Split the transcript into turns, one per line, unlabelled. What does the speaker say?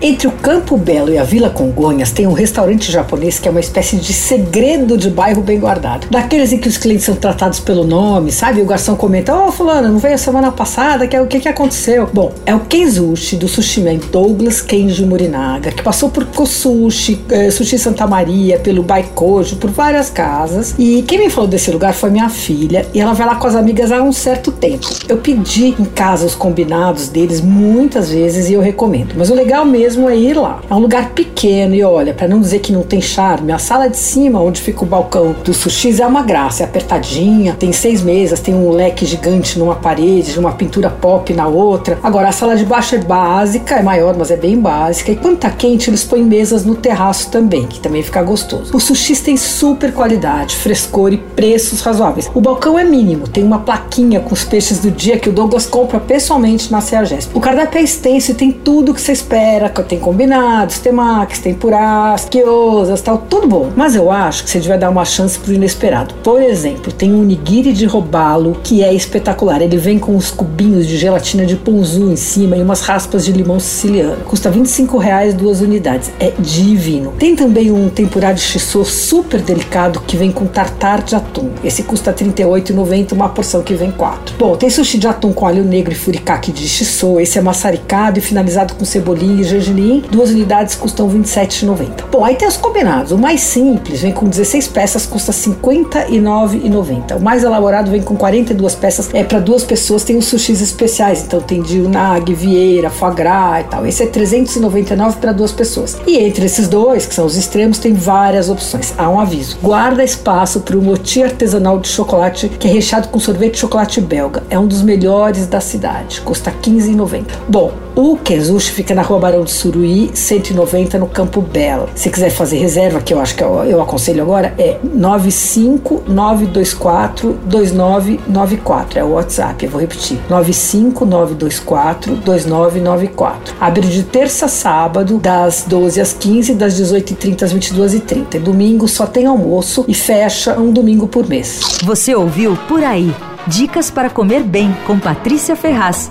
Entre o Campo Belo e a Vila Congonhas tem um restaurante japonês que é uma espécie de segredo de bairro bem guardado. Daqueles em que os clientes são tratados pelo nome, sabe? O garçom comenta: Ô, oh, Fulano, não veio a semana passada? Que, o que, que aconteceu? Bom, é o Kenzushi do Sushi Man Douglas Kenji Morinaga, que passou por Kosushi, eh, Sushi Santa Maria, pelo Baikojo, por várias casas. E quem me falou desse lugar foi minha filha, e ela vai lá com as amigas há um certo tempo. Eu pedi em casa os combinados deles muitas vezes e eu recomendo. Mas o legal mesmo mesmo é ir lá. É um lugar pequeno e olha, para não dizer que não tem charme, a sala de cima, onde fica o balcão dos sushis, é uma graça, é apertadinha, tem seis mesas, tem um leque gigante numa parede, uma pintura pop na outra. Agora, a sala de baixo é básica, é maior, mas é bem básica. E quando tá quente, eles põem mesas no terraço também, que também fica gostoso. Os sushis têm super qualidade, frescor e preços razoáveis. O balcão é mínimo, tem uma plaquinha com os peixes do dia que o Douglas compra pessoalmente na CEAGESP. O cardápio é extenso e tem tudo que você espera, tem combinados, temakis, tempurás, quiosas, tal, tudo bom. Mas eu acho que você devia dar uma chance pro inesperado. Por exemplo, tem um nigiri de robalo que é espetacular. Ele vem com os cubinhos de gelatina de ponzu em cima e umas raspas de limão siciliano. Custa 25 reais duas unidades. É divino. Tem também um tempurá de shiso super delicado que vem com tartar de atum. Esse custa R$ 38,90 uma porção que vem quatro. Bom, tem sushi de atum com alho negro e furikake de shiso. Esse é maçaricado e finalizado com cebolinha e gergelim gergelim, duas unidades custam R$ 27,90. Bom, aí tem os combinados. O mais simples vem com 16 peças, custa R$ 59,90. O mais elaborado vem com 42 peças, é para duas pessoas, tem os sushis especiais, então tem de unagi, vieira, foie gras e tal. Esse é 399 para duas pessoas. E entre esses dois, que são os extremos, tem várias opções. Há um aviso: guarda espaço para o moti artesanal de chocolate que é recheado com sorvete de chocolate belga. É um dos melhores da cidade, custa R$ 15,90. Bom, o Kenzushi fica na Rua Barão de Suruí, 190 no Campo Belo. Se quiser fazer reserva, que eu acho que eu, eu aconselho agora, é 95924 2994. É o WhatsApp, eu vou repetir. 95924 2994. Abre de terça a sábado, das 12 às 15, das 18h30 às 22h30. Domingo só tem almoço e fecha um domingo por mês.
Você ouviu Por Aí. Dicas para comer bem com Patrícia Ferraz.